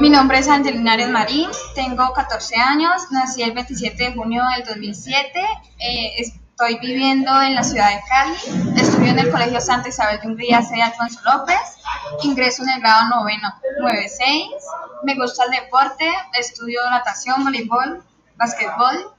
Mi nombre es Angelina Arias Marín, tengo 14 años, nací el 27 de junio del 2007, eh, estoy viviendo en la ciudad de Cali, estudio en el Colegio Santa Isabel de Hungría C. Alfonso López, ingreso en el grado noveno 96, me gusta el deporte, estudio natación, voleibol, basquetbol.